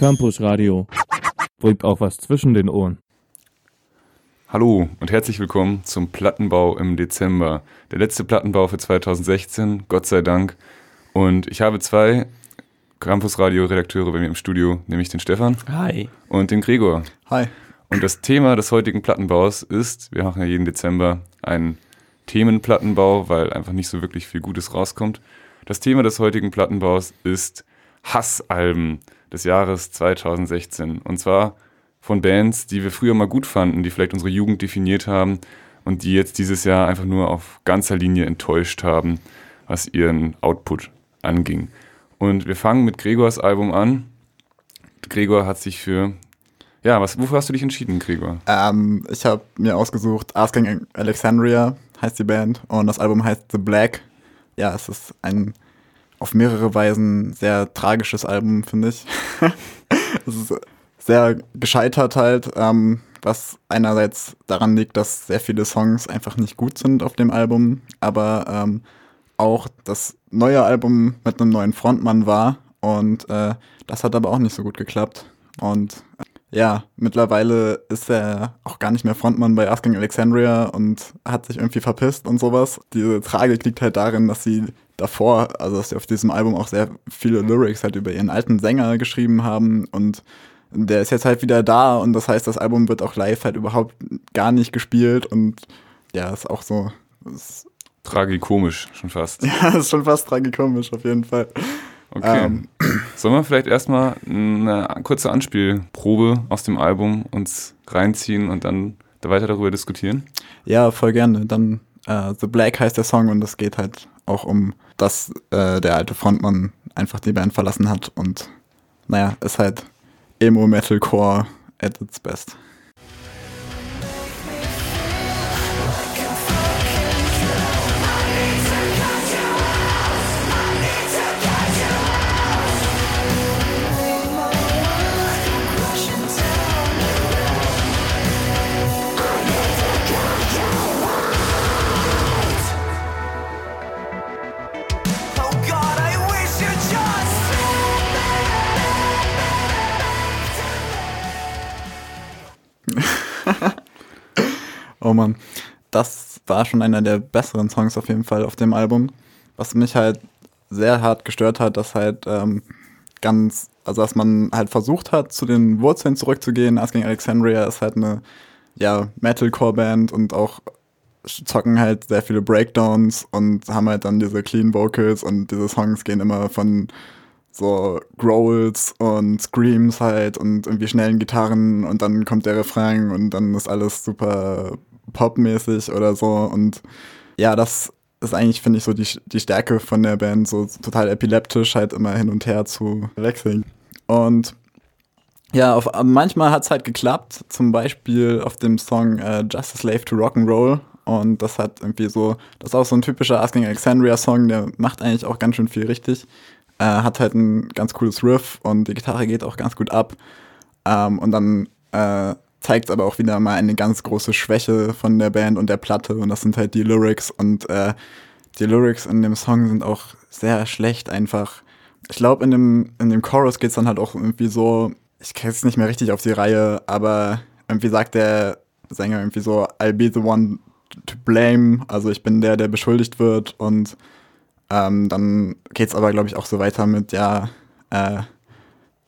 Campus Radio. Bringt auch was zwischen den Ohren. Hallo und herzlich willkommen zum Plattenbau im Dezember. Der letzte Plattenbau für 2016, Gott sei Dank. Und ich habe zwei Campus Radio Redakteure bei mir im Studio, nämlich den Stefan. Hi. Und den Gregor. Hi. Und das Thema des heutigen Plattenbaus ist, wir machen ja jeden Dezember einen Themenplattenbau, weil einfach nicht so wirklich viel Gutes rauskommt. Das Thema des heutigen Plattenbaus ist Hassalben des Jahres 2016. Und zwar von Bands, die wir früher mal gut fanden, die vielleicht unsere Jugend definiert haben und die jetzt dieses Jahr einfach nur auf ganzer Linie enttäuscht haben, was ihren Output anging. Und wir fangen mit Gregors Album an. Gregor hat sich für ja, was, wofür hast du dich entschieden, Gregor? Ähm, ich habe mir ausgesucht, Asking Alexandria heißt die Band und das Album heißt The Black. Ja, es ist ein auf mehrere Weisen sehr tragisches Album, finde ich. es ist sehr gescheitert halt, ähm, was einerseits daran liegt, dass sehr viele Songs einfach nicht gut sind auf dem Album, aber ähm, auch das neue Album mit einem neuen Frontmann war und äh, das hat aber auch nicht so gut geklappt. Und ja, mittlerweile ist er auch gar nicht mehr Frontmann bei Asking Alexandria und hat sich irgendwie verpisst und sowas. Diese Tragik liegt halt darin, dass sie davor, also dass sie auf diesem Album auch sehr viele Lyrics halt über ihren alten Sänger geschrieben haben und der ist jetzt halt wieder da und das heißt, das Album wird auch live halt überhaupt gar nicht gespielt und ja, ist auch so. Ist Tragikomisch schon fast. Ja, ist schon fast tragikomisch auf jeden Fall. Okay. Ähm. Sollen wir vielleicht erstmal eine kurze Anspielprobe aus dem Album uns reinziehen und dann weiter darüber diskutieren? Ja, voll gerne. Dann äh, The Black heißt der Song und es geht halt auch um, dass äh, der alte Frontmann einfach die Band verlassen hat und naja, ist halt Emo-Metalcore at its best. Oh Mann. Das war schon einer der besseren Songs auf jeden Fall auf dem Album. Was mich halt sehr hart gestört hat, dass halt ähm, ganz, also dass man halt versucht hat, zu den Wurzeln zurückzugehen. Asking Alexandria ist halt eine, ja, Metalcore-Band und auch zocken halt sehr viele Breakdowns und haben halt dann diese Clean Vocals und diese Songs gehen immer von so Growls und Screams halt und irgendwie schnellen Gitarren und dann kommt der Refrain und dann ist alles super popmäßig oder so und ja, das ist eigentlich, finde ich, so die, die Stärke von der Band, so total epileptisch halt immer hin und her zu wechseln. Und ja, auf, manchmal hat es halt geklappt, zum Beispiel auf dem Song äh, Just a Slave to Rock'n'Roll. Und das hat irgendwie so, das ist auch so ein typischer Asking Alexandria Song, der macht eigentlich auch ganz schön viel richtig. Äh, hat halt ein ganz cooles Riff und die Gitarre geht auch ganz gut ab. Ähm, und dann äh, zeigt aber auch wieder mal eine ganz große Schwäche von der Band und der Platte und das sind halt die Lyrics und äh, die Lyrics in dem Song sind auch sehr schlecht einfach. Ich glaube, in dem, in dem Chorus geht es dann halt auch irgendwie so, ich kriege es nicht mehr richtig auf die Reihe, aber irgendwie sagt der Sänger irgendwie so, I'll be the one to blame, also ich bin der, der beschuldigt wird und ähm, dann geht es aber, glaube ich, auch so weiter mit, ja, äh,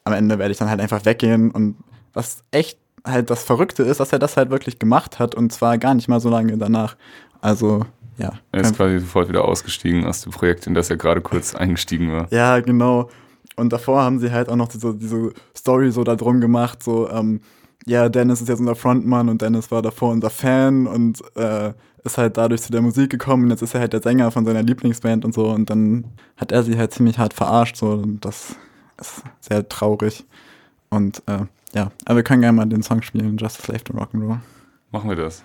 am Ende werde ich dann halt einfach weggehen. Und was echt halt das Verrückte ist, dass er das halt wirklich gemacht hat und zwar gar nicht mal so lange danach. Also, ja. Er ist quasi sofort wieder ausgestiegen aus dem Projekt, in das er gerade kurz eingestiegen war. Ja, genau. Und davor haben sie halt auch noch diese, diese Story so darum gemacht, so, ähm, ja, Dennis ist jetzt unser Frontmann und Dennis war davor unser Fan und äh, ist halt dadurch zu der Musik gekommen und jetzt ist er halt der Sänger von seiner Lieblingsband und so und dann hat er sie halt ziemlich hart verarscht so und das ist sehr traurig und äh, ja, aber wir können gerne mal den Song spielen, Just Slave to Rock'n'Roll. Machen wir das.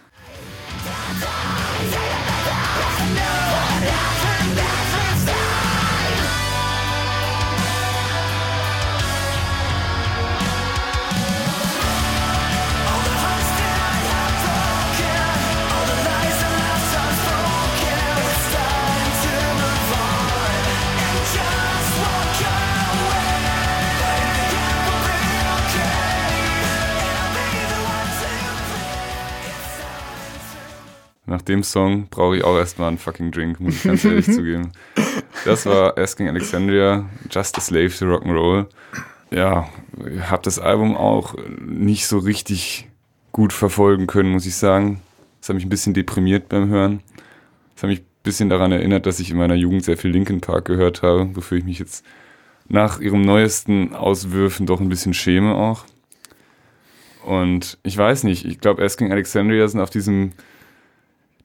Nach dem Song brauche ich auch erstmal einen fucking Drink, muss ich ganz ehrlich zugeben. Das war Asking Alexandria, Just a Slave to Rock'n'Roll. Ja, habe das Album auch nicht so richtig gut verfolgen können, muss ich sagen. Das hat mich ein bisschen deprimiert beim Hören. Das hat mich ein bisschen daran erinnert, dass ich in meiner Jugend sehr viel Linkin Park gehört habe, wofür ich mich jetzt nach ihrem neuesten Auswürfen doch ein bisschen schäme auch. Und ich weiß nicht, ich glaube, Asking Alexandria sind auf diesem,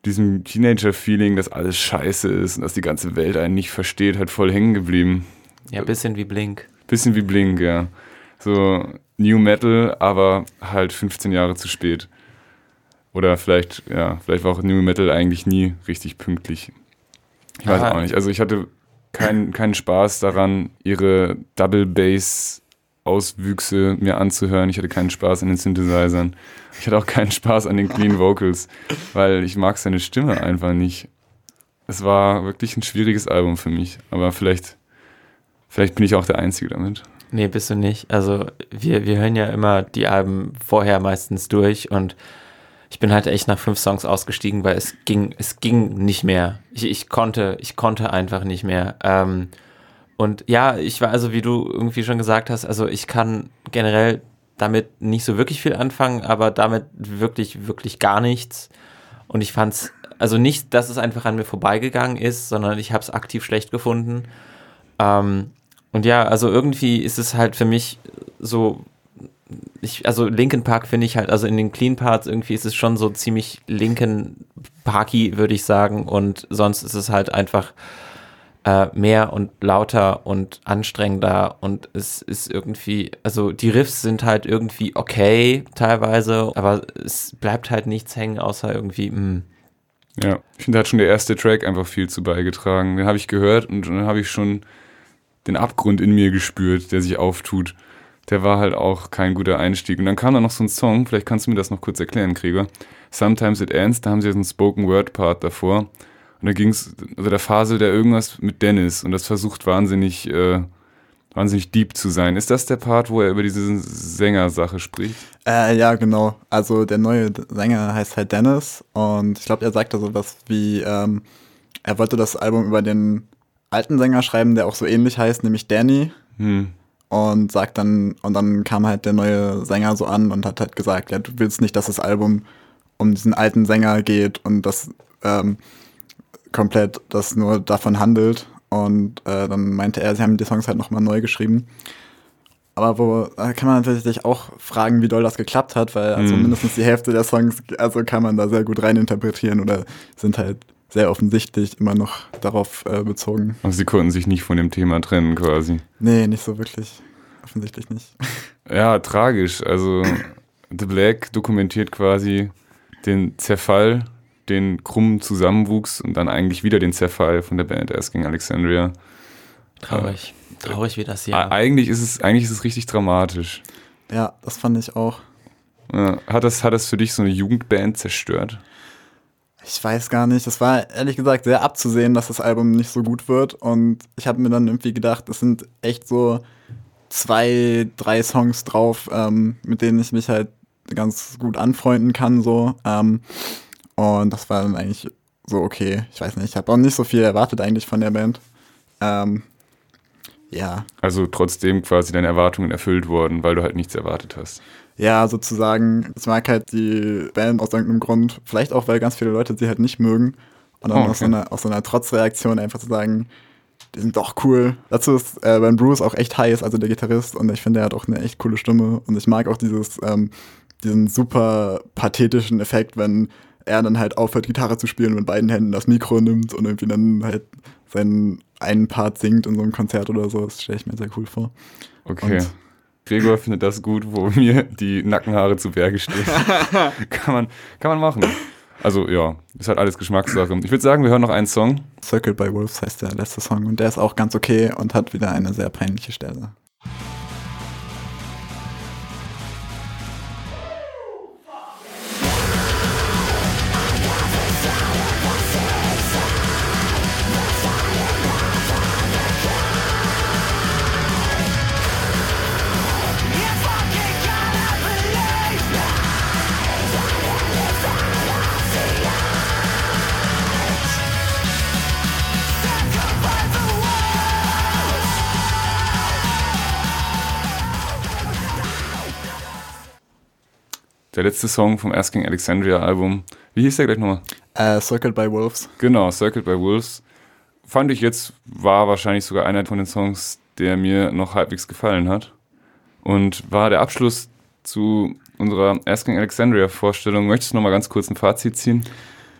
diesem Teenager-Feeling, dass alles scheiße ist und dass die ganze Welt einen nicht versteht, halt voll hängen geblieben. Ja, ein bisschen wie Blink. Bisschen wie Blink, ja. So New Metal, aber halt 15 Jahre zu spät. Oder vielleicht, ja, vielleicht war auch New Metal eigentlich nie richtig pünktlich. Ich weiß Aha. auch nicht. Also ich hatte keinen keinen Spaß daran, ihre Double Bass Auswüchse mir anzuhören. Ich hatte keinen Spaß an den Synthesizern. Ich hatte auch keinen Spaß an den Clean Vocals, weil ich mag seine Stimme einfach nicht. Es war wirklich ein schwieriges Album für mich, aber vielleicht, vielleicht bin ich auch der Einzige damit. Nee, bist du nicht. Also wir, wir hören ja immer die Alben vorher meistens durch und ich bin halt echt nach fünf Songs ausgestiegen, weil es ging, es ging nicht mehr. Ich, ich konnte, ich konnte einfach nicht mehr. Ähm, und ja, ich war also, wie du irgendwie schon gesagt hast, also ich kann generell damit nicht so wirklich viel anfangen, aber damit wirklich, wirklich gar nichts. Und ich fand's, also nicht, dass es einfach an mir vorbeigegangen ist, sondern ich habe es aktiv schlecht gefunden. Ähm, und ja, also irgendwie ist es halt für mich so, ich, also Linkin Park finde ich halt, also in den Clean Parts irgendwie ist es schon so ziemlich Linkin Parky, würde ich sagen. Und sonst ist es halt einfach äh, mehr und lauter und anstrengender und es ist irgendwie, also die Riffs sind halt irgendwie okay teilweise, aber es bleibt halt nichts hängen, außer irgendwie, mh. Ja, ich finde, da hat schon der erste Track einfach viel zu beigetragen. Den habe ich gehört und dann habe ich schon den Abgrund in mir gespürt, der sich auftut. Der war halt auch kein guter Einstieg. Und dann kam da noch so ein Song, vielleicht kannst du mir das noch kurz erklären, Gregor. Sometimes It Ends, da haben sie so einen Spoken Word Part davor. Und da ging es, also der Phase der irgendwas mit Dennis und das versucht wahnsinnig, äh, wahnsinnig deep zu sein. Ist das der Part, wo er über diese Sängersache spricht? Äh, ja, genau. Also der neue Sänger heißt halt Dennis und ich glaube, er sagte sowas wie, ähm, er wollte das Album über den alten Sänger schreiben, der auch so ähnlich heißt, nämlich Danny. Hm. Und sagt dann, und dann kam halt der neue Sänger so an und hat halt gesagt, ja, du willst nicht, dass das Album um diesen alten Sänger geht und das ähm, komplett das nur davon handelt. Und äh, dann meinte er, sie haben die Songs halt nochmal neu geschrieben. Aber wo da kann man natürlich auch fragen, wie doll das geklappt hat, weil also Mhm. mindestens die Hälfte der Songs, also kann man da sehr gut reininterpretieren oder sind halt sehr offensichtlich immer noch darauf äh, bezogen. Also sie konnten sich nicht von dem Thema trennen quasi. Nee, nicht so wirklich. Offensichtlich nicht. Ja, tragisch. Also The Black dokumentiert quasi den Zerfall, den krummen Zusammenwuchs und dann eigentlich wieder den Zerfall von der Band Asking Alexandria. Traurig. Traurig wie das Jahr. Eigentlich ist es eigentlich ist es richtig dramatisch. Ja, das fand ich auch. Ja, Hat das, hat das für dich so eine Jugendband zerstört? Ich weiß gar nicht. Es war ehrlich gesagt sehr abzusehen, dass das Album nicht so gut wird. Und ich habe mir dann irgendwie gedacht, es sind echt so zwei, drei Songs drauf, ähm, mit denen ich mich halt ganz gut anfreunden kann. So. Ähm, und das war dann eigentlich so okay. Ich weiß nicht. Ich habe auch nicht so viel erwartet eigentlich von der Band. Ähm, ja. Also trotzdem quasi deine Erwartungen erfüllt worden, weil du halt nichts erwartet hast. Ja, sozusagen, ich mag halt die Band aus irgendeinem Grund, vielleicht auch, weil ganz viele Leute sie halt nicht mögen. Und dann Oh, aus, so okay. einer, aus so einer Trotzreaktion einfach zu sagen, die sind doch cool. Dazu ist äh, Ben Bruce auch echt heiß, also der Gitarrist, und ich finde, er hat auch eine echt coole Stimme. Und ich mag auch dieses, ähm, diesen super pathetischen Effekt, wenn er dann halt aufhört, Gitarre zu spielen und mit beiden Händen das Mikro nimmt und irgendwie dann halt seinen einen Part singt in so einem Konzert oder so. Das stelle ich mir sehr cool vor. Okay. Und- Gregor findet das gut, wo mir die Nackenhaare zu Berge stehen. kann, man, kann man machen. Also ja, ist halt alles Geschmackssache. Ich würde sagen, wir hören noch einen Song. Circled by Wolves heißt der letzte Song und der ist auch ganz okay und hat wieder eine sehr peinliche Stelle. Der letzte Song vom Asking Alexandria Album. Wie hieß der gleich nochmal? Äh, Circled by Wolves. Genau, Circled by Wolves. Fand ich jetzt, war wahrscheinlich sogar einer von den Songs, der mir noch halbwegs gefallen hat. Und war der Abschluss zu unserer Asking Alexandria Vorstellung. Möchtest du nochmal ganz kurz ein Fazit ziehen?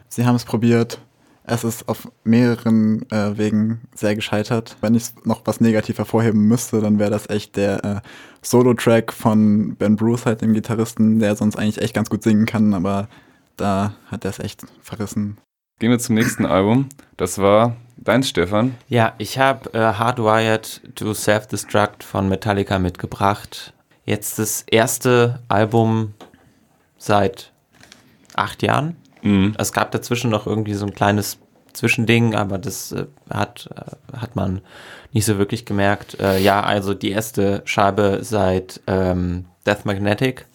Sie haben es probiert. Es ist auf mehreren äh, Wegen sehr gescheitert. Wenn ich noch was negativ hervorheben müsste, dann wäre das echt der äh, Solo-Track von Ben Bruce, halt dem Gitarristen, der sonst eigentlich echt ganz gut singen kann, aber da hat er es echt verrissen. Gehen wir zum nächsten Album. Das war dein Stefan. Ja, ich habe äh, Hardwired to Self-Destruct von Metallica mitgebracht. Jetzt das erste Album seit acht Jahren. Mhm. Es gab dazwischen noch irgendwie so ein kleines Zwischending, aber das äh, hat, äh, hat man nicht so wirklich gemerkt. Äh, ja, also die erste Scheibe seit ähm, Death Magnetic.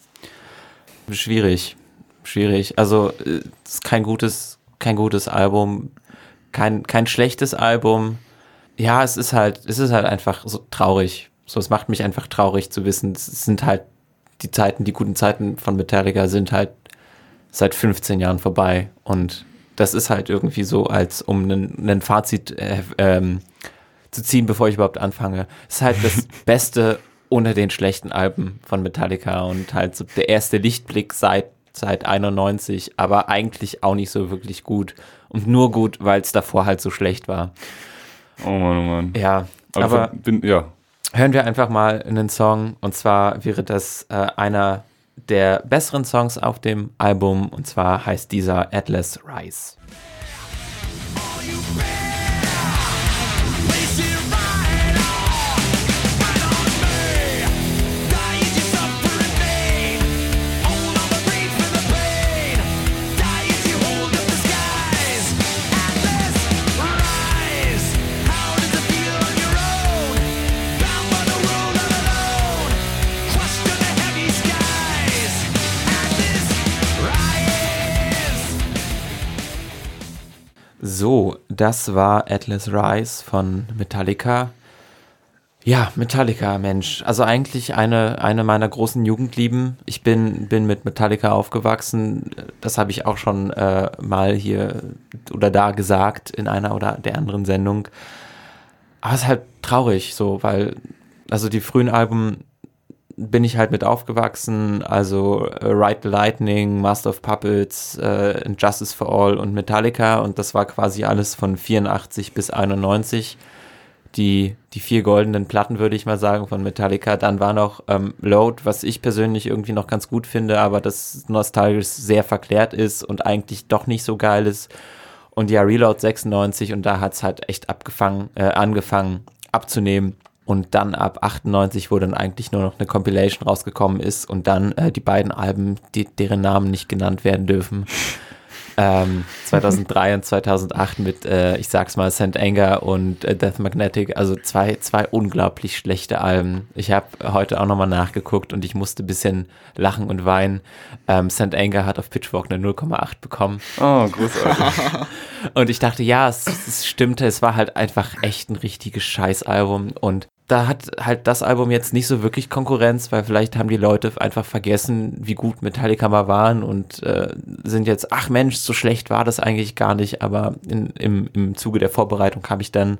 Schwierig. Schwierig. Also äh, ist kein gutes, kein gutes Album, kein, kein schlechtes Album. Ja, es ist halt, es ist halt einfach so traurig. So, es macht mich einfach traurig zu wissen, es sind halt die Zeiten, die guten Zeiten von Metallica sind halt seit 15 Jahren vorbei. Und das ist halt irgendwie so, als um ein Fazit äh, ähm, zu ziehen, bevor ich überhaupt anfange. Es ist halt das Beste unter den schlechten Alben von Metallica und halt so der erste Lichtblick seit seit 91, aber eigentlich auch nicht so wirklich gut und nur gut, weil es davor halt so schlecht war. Oh Mann, oh Mann. Ja, Aber, aber bin, ja, hören wir einfach mal einen Song und zwar wäre das äh, einer der besseren Songs auf dem Album und zwar heißt dieser Atlas Rise. So, das war Atlas Rise von Metallica. Ja, Metallica, Mensch. Also eigentlich eine, eine meiner großen Jugendlieben. Ich bin, bin mit Metallica aufgewachsen. Das habe ich auch schon äh, mal hier oder da gesagt in einer oder der anderen Sendung. Aber es ist halt traurig so, weil also die frühen Alben bin ich halt mit aufgewachsen, also äh, Ride the Lightning, Master of Puppets, äh, Justice for All und Metallica und das war quasi alles von 84 bis 91. Die, die vier goldenen Platten, würde ich mal sagen, von Metallica. Dann war noch ähm, Load, was ich persönlich irgendwie noch ganz gut finde, aber das nostalgisch sehr verklärt ist und eigentlich doch nicht so geil ist. Und ja, Reload 96 und da hat es halt echt abgefangen, äh, angefangen abzunehmen. Und dann ab 98, wo dann eigentlich nur noch eine Compilation rausgekommen ist und dann äh, die beiden Alben, die, deren Namen nicht genannt werden dürfen. Ähm, 2003 und 2008 mit, äh, ich sag's mal, St. Anger und äh, Death Magnetic, also zwei, zwei unglaublich schlechte Alben. Ich habe heute auch nochmal nachgeguckt und ich musste ein bisschen lachen und weinen. Ähm, St. Anger hat auf Pitchfork eine 0,8 bekommen. oh, großartig. Und ich dachte, ja, es, es stimmte, es war halt einfach echt ein richtiges Scheißalbum. Und da hat halt das Album jetzt nicht so wirklich Konkurrenz, weil vielleicht haben die Leute einfach vergessen, wie gut Metallica mal waren und äh, sind jetzt, ach Mensch, so schlecht war das eigentlich gar nicht. Aber in, im, im Zuge der Vorbereitung habe ich dann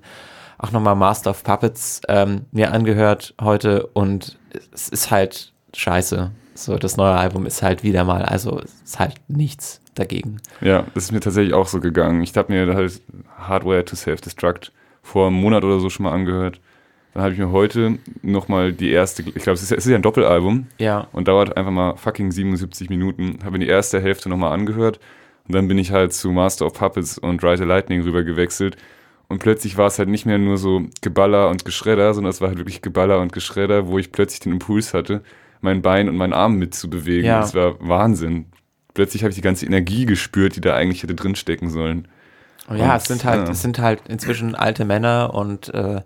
auch nochmal Master of Puppets ähm, mir angehört heute und es ist halt scheiße. So, das neue Album ist halt wieder mal, also es ist halt nichts dagegen. Ja, das ist mir tatsächlich auch so gegangen. Ich habe mir halt Hardware to Self-Destruct vor einem Monat oder so schon mal angehört. Dann habe ich mir heute nochmal die erste, ich glaube, es ist, es ist ja ein Doppelalbum Ja, und dauert einfach mal fucking 77 Minuten. Habe mir die erste Hälfte nochmal angehört und dann bin ich halt zu Master of Puppets und Ride the Lightning rüber gewechselt. Und plötzlich war es halt nicht mehr nur so Geballer und Geschredder, sondern es war halt wirklich Geballer und Geschredder, wo ich plötzlich den Impuls hatte, mein Bein und meinen Arm mitzubewegen. Ja. Das war Wahnsinn. Plötzlich habe ich die ganze Energie gespürt, die da eigentlich hätte drinstecken sollen. Oh ja, Und, es sind halt, ja. es sind halt inzwischen alte Männer und äh,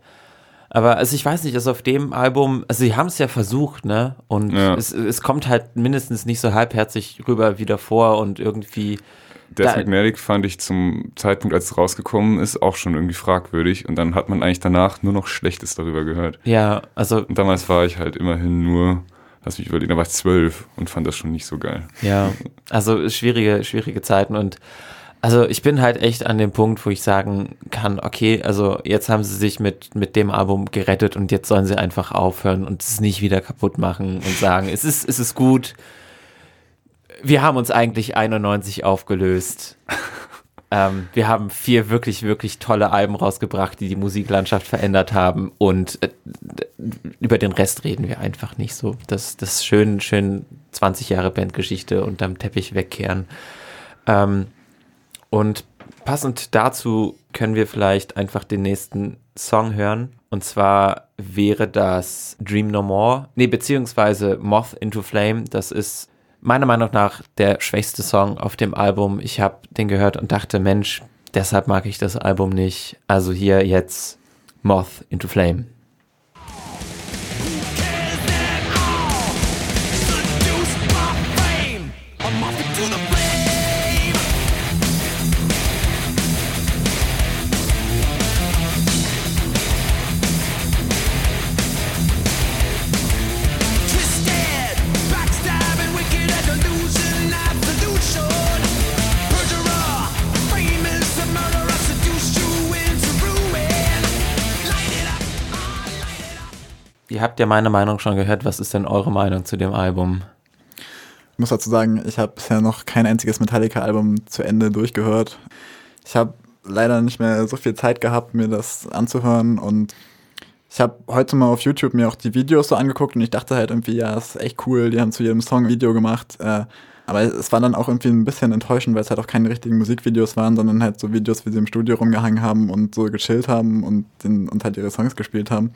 aber also ich weiß nicht, also auf dem Album, also sie haben es ja versucht, ne? Und Ja. es, es kommt halt mindestens nicht so halbherzig rüber wie davor und irgendwie, Death Magnetic fand ich zum Zeitpunkt, als es rausgekommen ist, auch schon irgendwie fragwürdig. Und dann hat man eigentlich danach nur noch Schlechtes darüber gehört. ja, also Und damals war ich halt immerhin nur lass mich überlegen, da war ich zwölf und fand das schon nicht so geil. Ja, also schwierige, schwierige Zeiten und also ich bin halt echt an dem Punkt, wo ich sagen kann, okay, also jetzt haben sie sich mit, mit dem Album gerettet und jetzt sollen sie einfach aufhören und es nicht wieder kaputt machen und sagen, es ist, es ist gut. Wir haben uns eigentlich 91 aufgelöst. ähm, wir haben vier wirklich, wirklich tolle Alben rausgebracht, die die Musiklandschaft verändert haben und äh, über den Rest reden wir einfach nicht so. Das, das ist schön, schön 20 Jahre Bandgeschichte unterm Teppich wegkehren. Ähm, und passend dazu können wir vielleicht einfach den nächsten Song hören. Und zwar wäre das Dream No More. Nee, beziehungsweise Moth into Flame. Das ist meiner Meinung nach der schwächste Song auf dem Album. Ich habe den gehört und dachte, Mensch, deshalb mag ich das Album nicht. Also hier jetzt Moth into Flame. Habt ja meine Meinung schon gehört. Was ist denn eure Meinung zu dem Album? Ich muss dazu sagen, ich habe bisher noch kein einziges Metallica-Album zu Ende durchgehört. Ich habe leider nicht mehr so viel Zeit gehabt, mir das anzuhören und ich habe heute mal auf YouTube mir auch die Videos so angeguckt und ich dachte halt irgendwie, ja, ist echt cool, die haben zu jedem Song ein Video gemacht. Äh, aber es war dann auch irgendwie ein bisschen enttäuschend, weil es halt auch keine richtigen Musikvideos waren, sondern halt so Videos, wie sie im Studio rumgehangen haben und so gechillt haben und, den, und halt ihre Songs gespielt haben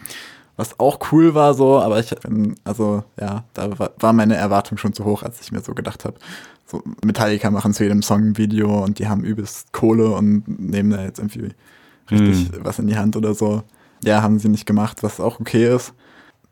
was auch cool war so, aber ich bin, also ja, da war meine Erwartung schon zu hoch, als ich mir so gedacht habe. So, Metallica machen zu jedem Song ein Video und die haben übelst Kohle und nehmen da jetzt irgendwie richtig hm. was in die Hand oder so. Ja, haben sie nicht gemacht, was auch okay ist.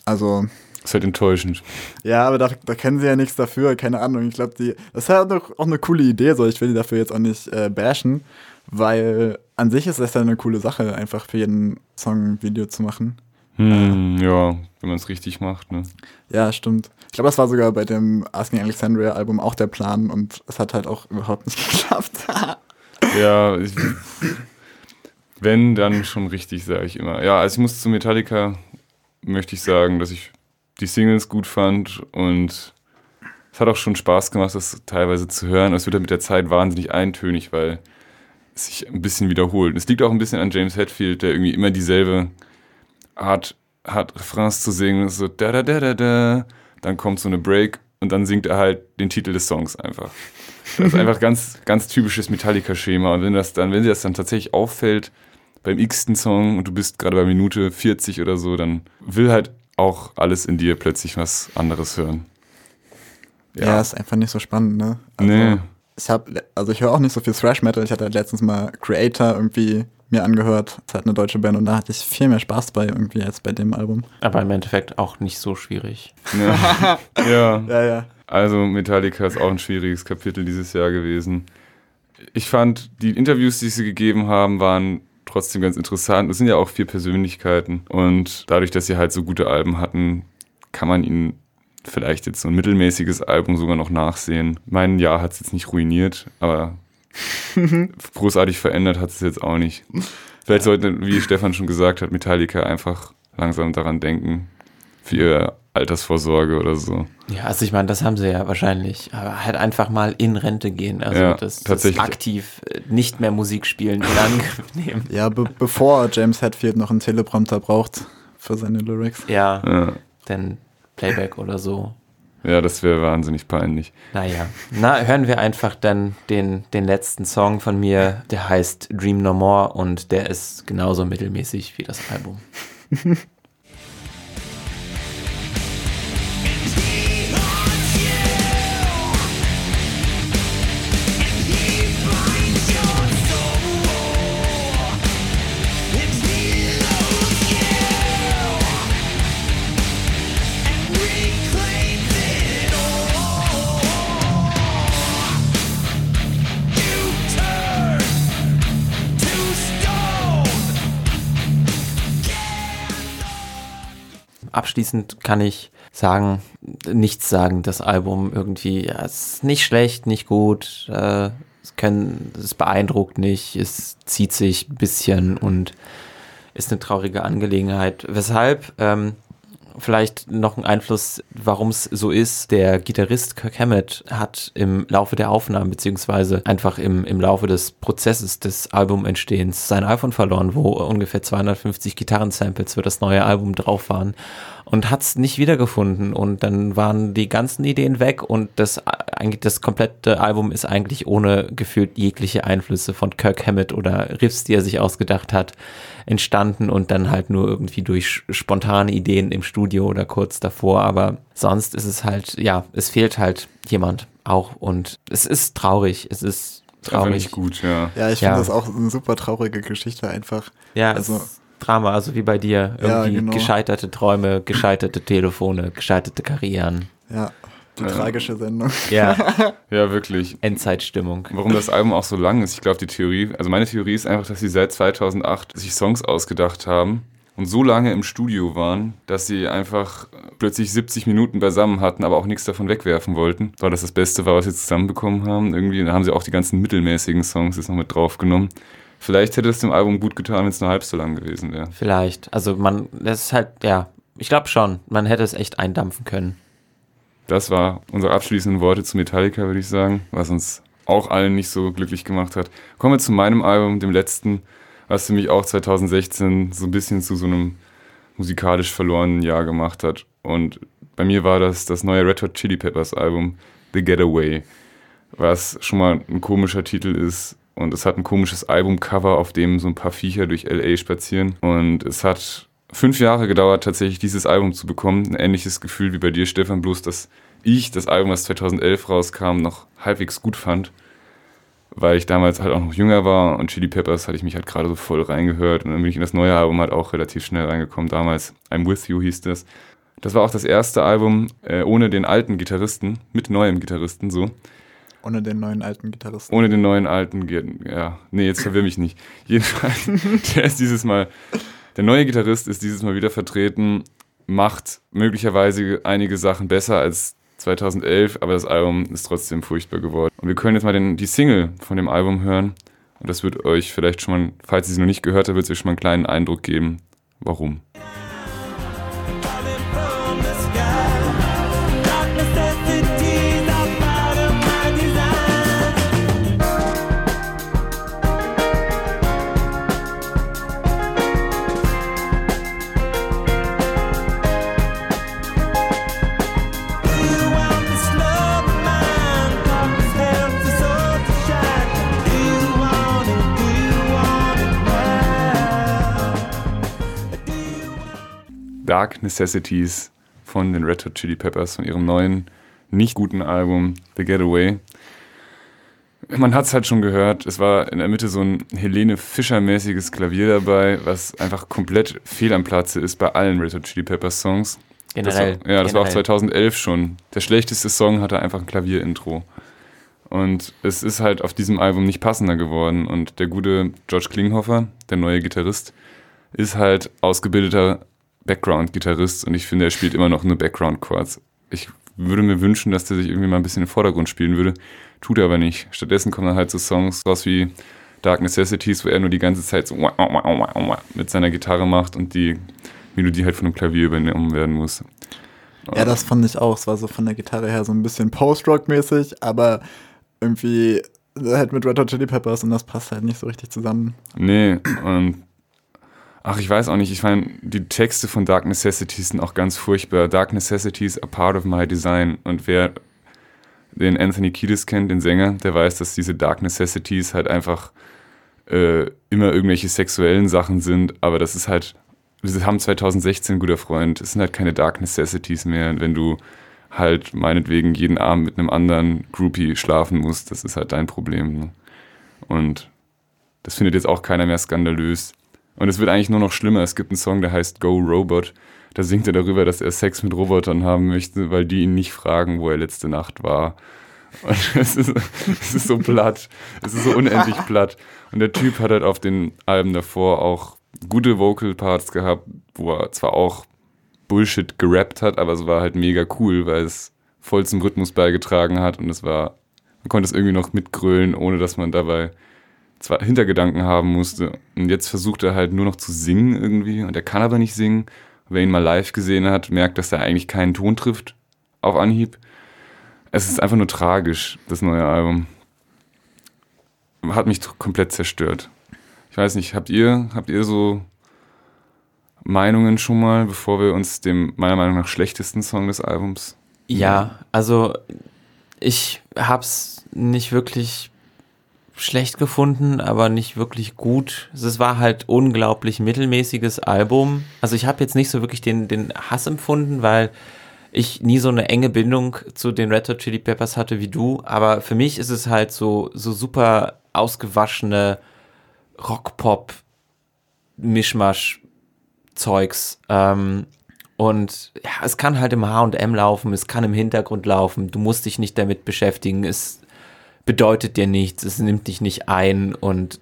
Also. Ist halt enttäuschend. Ja, aber da, da kennen sie ja nichts dafür, keine Ahnung. Ich glaube, die, das ist auch, auch eine coole Idee, so. Ich will die dafür jetzt auch nicht äh, bashen, weil an sich ist das ja eine coole Sache, einfach für jeden Song ein Video zu machen. Hm, ja, wenn man es richtig macht, ne? Ja, stimmt. Ich glaube, das war sogar bei dem Asking Alexandria Album auch der Plan und es hat halt auch überhaupt nicht geklappt. ja, ich, wenn, dann schon richtig, sage ich immer. Ja, also ich muss zu Metallica, möchte ich sagen, dass ich die Singles gut fand und es hat auch schon Spaß gemacht, das teilweise zu hören. Es wird halt mit der Zeit wahnsinnig eintönig, weil es sich ein bisschen wiederholt. Es liegt auch ein bisschen an James Hetfield, der irgendwie immer dieselbe Art hat, Refrains zu singen, so da da da da da, dann kommt so eine Break und dann singt er halt den Titel des Songs einfach. Das ist einfach ganz, ganz typisches Metallica-Schema. Und wenn das dann, wenn dir das dann tatsächlich auffällt beim x-ten Song und du bist gerade bei Minute 40 oder so, dann will halt auch alles in dir plötzlich was anderes hören. Ja, ja ist einfach nicht so spannend, ne? Also, nee. Ich habe, also ich höre auch nicht so viel Thrash Metal. Ich hatte halt letztens mal Creator irgendwie mir angehört. Ist halt eine deutsche Band und da hatte ich viel mehr Spaß bei irgendwie als bei dem Album. Aber im Endeffekt auch nicht so schwierig. Ja. ja. ja, ja. Also Metallica ist auch ein schwieriges Kapitel dieses Jahr gewesen. Ich fand, die Interviews, die sie gegeben haben, waren trotzdem ganz interessant. Es sind ja auch vier Persönlichkeiten und dadurch, dass sie halt so gute Alben hatten, kann man ihnen vielleicht jetzt so ein mittelmäßiges Album sogar noch nachsehen. Mein Jahr hat es jetzt nicht ruiniert, aber großartig verändert hat es jetzt auch nicht. Vielleicht sollte, wie Stefan schon gesagt hat, Metallica einfach langsam daran denken, für ihre Altersvorsorge oder so. Ja, also ich meine, das haben sie ja wahrscheinlich. Aber halt einfach mal in Rente gehen. Also ja, das, das aktiv äh, nicht mehr Musik spielen in Angriff nehmen. Ja, be bevor James Hetfield noch einen Teleprompter braucht für seine Lyrics. Ja, ja. denn Playback oder so ja, das wäre wahnsinnig peinlich. Naja, na, hören wir einfach dann den, den letzten Song von mir, der heißt Dream No More und der ist genauso mittelmäßig wie das Album. abschließend kann ich sagen, nichts sagen. Das Album irgendwie, ja, ist nicht schlecht, nicht gut. Äh, es, können, es beeindruckt nicht, es zieht sich ein bisschen und ist eine traurige Angelegenheit. Weshalb, ähm, vielleicht noch ein Einfluss, warum es so ist. Der Gitarrist Kirk Hammett hat im Laufe der Aufnahmen, beziehungsweise einfach im, im Laufe des Prozesses des Albumentstehens sein iPhone verloren, wo ungefähr 250 Gitarrensamples für das neue Album drauf waren und hat es nicht wiedergefunden und dann waren die ganzen Ideen weg und das eigentlich das komplette Album ist eigentlich ohne gefühlt jegliche Einflüsse von Kirk Hammett oder Riffs, die er sich ausgedacht hat, entstanden und dann halt nur irgendwie durch spontane Ideen im Studio oder kurz davor, aber sonst ist es halt ja, es fehlt halt jemand auch und es ist traurig, es ist traurig. nicht gut, ja. Ja, ich Ja. finde das auch eine super traurige Geschichte einfach. Ja, Also- Drama, also wie bei dir. Ja, Irgendwie genau. gescheiterte Träume, gescheiterte Telefone, gescheiterte Karrieren. Ja, die Ja. tragische Sendung. Ja, Ja, wirklich. Endzeitstimmung. Warum das Album auch so lang ist, ich glaube, die Theorie, also meine Theorie ist einfach, dass sie seit 2008 sich Songs ausgedacht haben und so lange im Studio waren, dass sie einfach plötzlich 70 Minuten beisammen hatten, aber auch nichts davon wegwerfen wollten, weil das das Beste war, was sie zusammenbekommen haben. Irgendwie, da haben sie auch die ganzen mittelmäßigen Songs jetzt noch mit draufgenommen. Vielleicht hätte es dem Album gut getan, wenn es nur halb so lang gewesen wäre. Vielleicht. Also man, das ist halt, ja, ich glaube schon. Man hätte es echt eindampfen können. Das war unsere abschließenden Worte zu Metallica, würde ich sagen, was uns auch allen nicht so glücklich gemacht hat. Kommen wir zu meinem Album, dem letzten, was für mich auch 2016 so ein bisschen zu so einem musikalisch verlorenen Jahr gemacht hat. Und bei mir war das das neue Red Hot Chili Peppers Album The Getaway, was schon mal ein komischer Titel ist. Und es hat ein komisches Albumcover, auf dem so ein paar Viecher durch LA spazieren. Und es hat fünf Jahre gedauert, tatsächlich dieses Album zu bekommen. Ein ähnliches Gefühl wie bei dir, Stefan, bloß dass ich das Album, was 2011 rauskam, noch halbwegs gut fand. Weil ich damals halt auch noch jünger war und Chili Peppers hatte ich mich halt gerade so voll reingehört. Und dann bin ich in das neue Album halt auch relativ schnell reingekommen. Damals I'm With You hieß das. Das war auch das erste Album äh, ohne den alten Gitarristen, mit neuem Gitarristen so. Ohne den neuen alten Gitarristen. Ohne den neuen alten, Ge- ja, nee, jetzt verwirr mich nicht. Jedenfalls, der ist dieses Mal, der neue Gitarrist ist dieses Mal wieder vertreten, macht möglicherweise einige Sachen besser als 2011, aber das Album ist trotzdem furchtbar geworden. Und wir können jetzt mal den, die Single von dem Album hören. Und das wird euch vielleicht schon mal, falls ihr sie noch nicht gehört habt, wird es euch schon mal einen kleinen Eindruck geben, warum. The Necessities von den Red Hot Chili Peppers, von ihrem neuen, nicht guten Album The Getaway. Man hat es halt schon gehört, es war in der Mitte so ein Helene Fischer-mäßiges Klavier dabei, was einfach komplett fehl am Platze ist bei allen Red Hot Chili Peppers Songs. Generell. Das war, ja, das war auch generell. 2011 schon. Der schlechteste Song hatte einfach ein Klavierintro. Und es ist halt auf diesem Album nicht passender geworden. Und der gute George Klinghoffer, der neue Gitarrist, ist halt ausgebildeter Background-Gitarrist und ich finde, er spielt immer noch nur Background-Chords. Ich würde mir wünschen, dass der sich irgendwie mal ein bisschen im Vordergrund spielen würde. Tut er aber nicht. Stattdessen kommen dann halt so Songs raus wie Dark Necessities, wo er nur die ganze Zeit so mit seiner Gitarre macht und die Melodie halt von einem Klavier übernommen werden muss. Ja, das fand ich auch. Es war so von der Gitarre her so ein bisschen Post-Rock-mäßig, aber irgendwie halt mit Red Hot Chili Peppers und das passt halt nicht so richtig zusammen. Nee, und ach, ich weiß auch nicht, ich meine, die Texte von Dark Necessities sind auch ganz furchtbar. Dark Necessities are part of my design. Und wer den Anthony Kiedis kennt, den Sänger, der weiß, dass diese Dark Necessities halt einfach äh, immer irgendwelche sexuellen Sachen sind, aber das ist halt, wir haben 2016, guter Freund, es sind halt keine Dark Necessities mehr, wenn du halt meinetwegen jeden Abend mit einem anderen Groupie schlafen musst, das ist halt dein Problem. Ne? Und das findet jetzt auch keiner mehr skandalös. Und es wird eigentlich nur noch schlimmer. Es gibt einen Song, der heißt Go Robot. Da singt er darüber, dass er Sex mit Robotern haben möchte, weil die ihn nicht fragen, wo er letzte Nacht war. Und es ist, es ist so platt. Es ist so unendlich platt. Und der Typ hat halt auf den Alben davor auch gute Vocal Parts gehabt, wo er zwar auch Bullshit gerappt hat, aber es war halt mega cool, weil es voll zum Rhythmus beigetragen hat und es war, man konnte es irgendwie noch mitgrölen, ohne dass man dabei zwar Hintergedanken haben musste. Und jetzt versucht er halt nur noch zu singen irgendwie und er kann aber nicht singen. Wer ihn mal live gesehen hat, merkt, dass er eigentlich keinen Ton trifft auf Anhieb. Es ist einfach nur tragisch, das neue Album. Hat mich komplett zerstört. Ich weiß nicht, habt ihr, habt ihr so Meinungen schon mal, bevor wir uns dem meiner Meinung nach schlechtesten Song des Albums? Ja, also ich hab's nicht wirklich schlecht gefunden, aber nicht wirklich gut. Es war halt unglaublich mittelmäßiges Album. Also ich habe jetzt nicht so wirklich den, den Hass empfunden, weil ich nie so eine enge Bindung zu den Red Hot Chili Peppers hatte wie du. Aber für mich ist es halt so, so super ausgewaschene Rock-Pop-Mischmasch-Zeugs. Ähm, und ja, es kann halt im H&M laufen, es kann im Hintergrund laufen, du musst dich nicht damit beschäftigen, es bedeutet dir nichts, es nimmt dich nicht ein und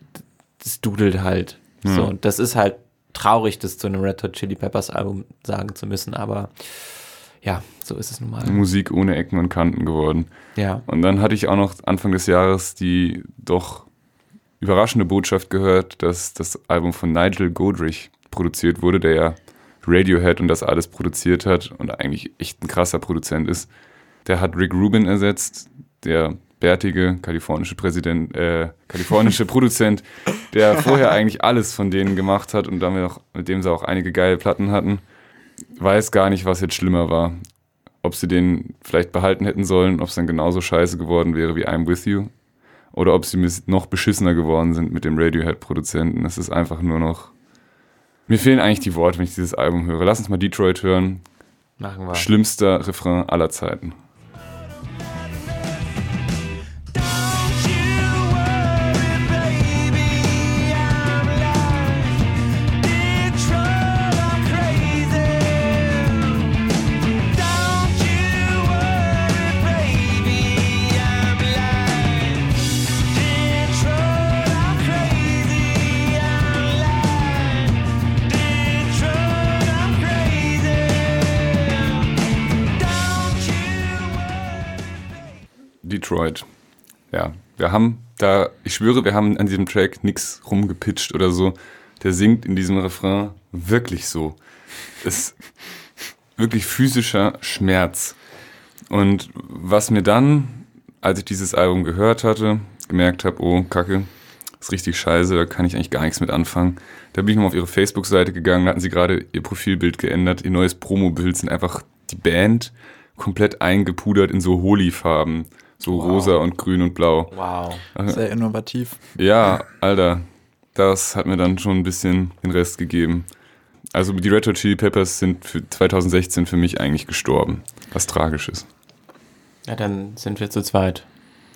es dudelt halt. So, und das ist halt traurig, das zu einem Red Hot Chili Peppers Album sagen zu müssen, aber ja, so ist es nun mal. Musik ohne Ecken und Kanten geworden. Ja, Und dann hatte ich auch noch Anfang des Jahres die doch überraschende Botschaft gehört, dass das Album von Nigel Godrich produziert wurde, der ja Radiohead und das alles produziert hat und eigentlich echt ein krasser Produzent ist. Der hat Rick Rubin ersetzt, der bärtige kalifornische Präsident, äh, kalifornische Produzent, der vorher eigentlich alles von denen gemacht hat und damit auch, mit dem sie auch einige geile Platten hatten. Weiß gar nicht, was jetzt schlimmer war. Ob sie den vielleicht behalten hätten sollen, ob es dann genauso scheiße geworden wäre wie I'm With You. Oder ob sie noch beschissener geworden sind mit dem Radiohead-Produzenten. Es ist einfach nur noch. Mir fehlen eigentlich die Worte, wenn ich dieses Album höre. Lass uns mal Detroit hören. machen wir. Schlimmster Refrain aller Zeiten. Detroit. Ja, wir haben da, ich schwöre, wir haben an diesem Track nichts rumgepitcht oder so. Der singt in diesem Refrain wirklich so. Das ist wirklich physischer Schmerz. Und was mir dann, als ich dieses Album gehört hatte, gemerkt habe, oh, Kacke, ist richtig scheiße, da kann ich eigentlich gar nichts mit anfangen. Da bin ich nochmal auf ihre Facebook-Seite gegangen, da hatten sie gerade ihr Profilbild geändert. Ihr neues Promo-Bild sind einfach die Band komplett eingepudert in so Holi-Farben. So rosa und grün und blau. Wow. Sehr innovativ. Ja, Alter, das hat mir dann schon ein bisschen den Rest gegeben. Also die Red Hot Chili Peppers sind für 2016 für mich eigentlich gestorben. Was tragisch ist. Ja, dann sind wir zu zweit.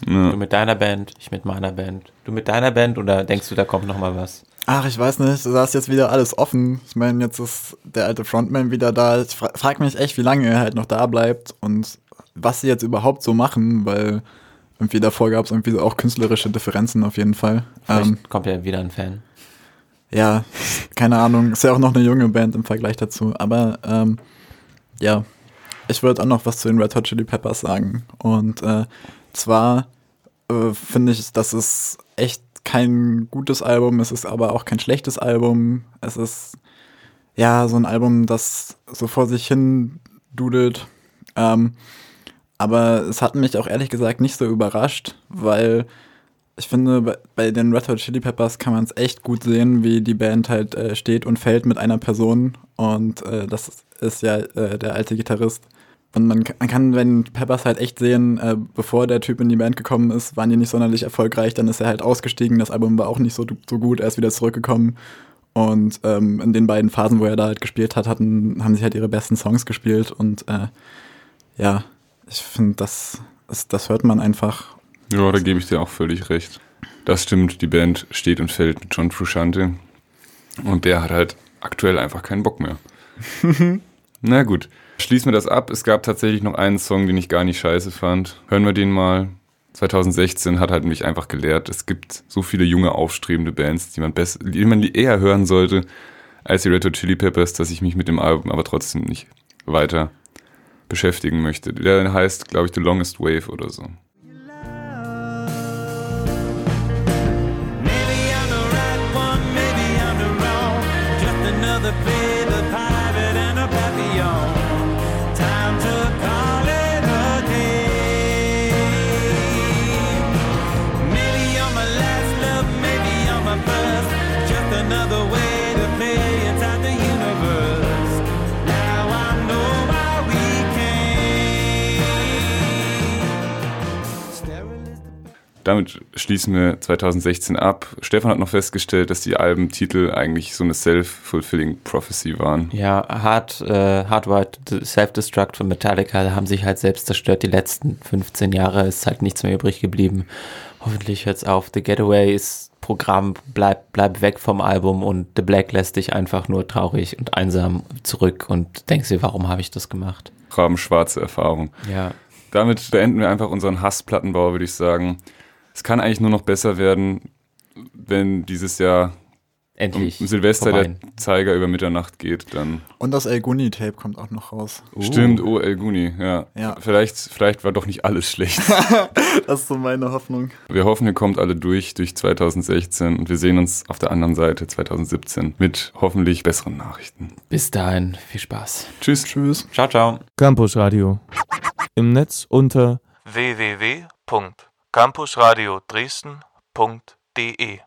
Ja. Du mit deiner Band, ich mit meiner Band. Du mit deiner Band oder denkst du, da kommt noch mal was? Ach, ich weiß nicht, da ist jetzt wieder alles offen. Ich meine, jetzt ist der alte Frontman wieder da. Ich fra frage mich echt, wie lange er halt noch da bleibt und was sie jetzt überhaupt so machen, weil irgendwie davor gab es irgendwie so auch künstlerische Differenzen auf jeden Fall. Vielleicht Ähm, kommt ja wieder ein Fan. ja, keine Ahnung. Ist ja auch noch eine junge Band im Vergleich dazu. Aber ähm, ja, ich würde auch noch was zu den Red Hot Chili Peppers sagen. Und äh, zwar äh, finde ich, das ist echt kein gutes Album. Es ist aber auch kein schlechtes Album. Es ist ja so ein Album, das so vor sich hin dudelt. Ähm, aber es hat mich auch ehrlich gesagt nicht so überrascht, weil ich finde, bei, den Red Hot Chili Peppers kann man es echt gut sehen, wie die Band halt äh, steht und fällt mit einer Person. Und äh, das ist, ja äh, der alte Gitarrist. Und man, kann- man kann, wenn Peppers halt echt sehen, äh, bevor der Typ in die Band gekommen ist, waren die nicht sonderlich erfolgreich. Dann ist er halt ausgestiegen. Das Album war auch nicht so, so gut. Er ist wieder zurückgekommen. Und ähm, in den beiden Phasen, wo er da halt gespielt hat, hatten, haben sie halt ihre besten Songs gespielt. Und äh, ja, ich finde, das, das, das hört man einfach. Ja, da gebe ich dir auch völlig recht. Das stimmt, die Band steht und fällt mit John Frusciante. Und der hat halt aktuell einfach keinen Bock mehr. Na gut, schließen wir das ab. Es gab tatsächlich noch einen Song, den ich gar nicht scheiße fand. Hören wir den mal. 2016 hat halt mich einfach gelehrt, es gibt so viele junge, aufstrebende Bands, die man, die man eher hören sollte als die Red Hot Chili Peppers, dass ich mich mit dem Album aber trotzdem nicht weiter beschäftigen möchte. Der heißt, glaube ich, The Longest Wave oder so. Damit schließen wir 2016 ab. Stefan hat noch festgestellt, dass die Albentitel eigentlich so eine self-fulfilling prophecy waren. Ja, Hard, äh, Hardwired Self-Destruct von Metallica haben sich halt selbst zerstört. Die letzten 15 Jahre ist halt nichts mehr übrig geblieben. Hoffentlich hört's auf. The Getaway ist Programm, bleib, bleib weg vom Album und The Black lässt dich einfach nur traurig und einsam zurück und denkst dir, warum habe ich das gemacht? Rabenschwarze Erfahrung. Ja. Damit beenden wir einfach unseren Hassplattenbau, würde ich sagen. Es kann eigentlich nur noch besser werden, wenn dieses Jahr um Endlich. Silvester vorbei. der Zeiger über Mitternacht geht, dann Und das El Guni-Tape kommt auch noch raus. stimmt, oh El Guni, ja. Ja. Vielleicht, vielleicht war doch nicht alles schlecht. Das ist so meine Hoffnung. wir hoffen, ihr kommt alle durch, durch 2016 und wir sehen uns auf der anderen Seite 2017 mit hoffentlich besseren Nachrichten. Bis dahin, viel Spaß. Tschüss. Tschüss. Ciao, ciao. Campus Radio. Im Netz unter www.campusradio Dresden.de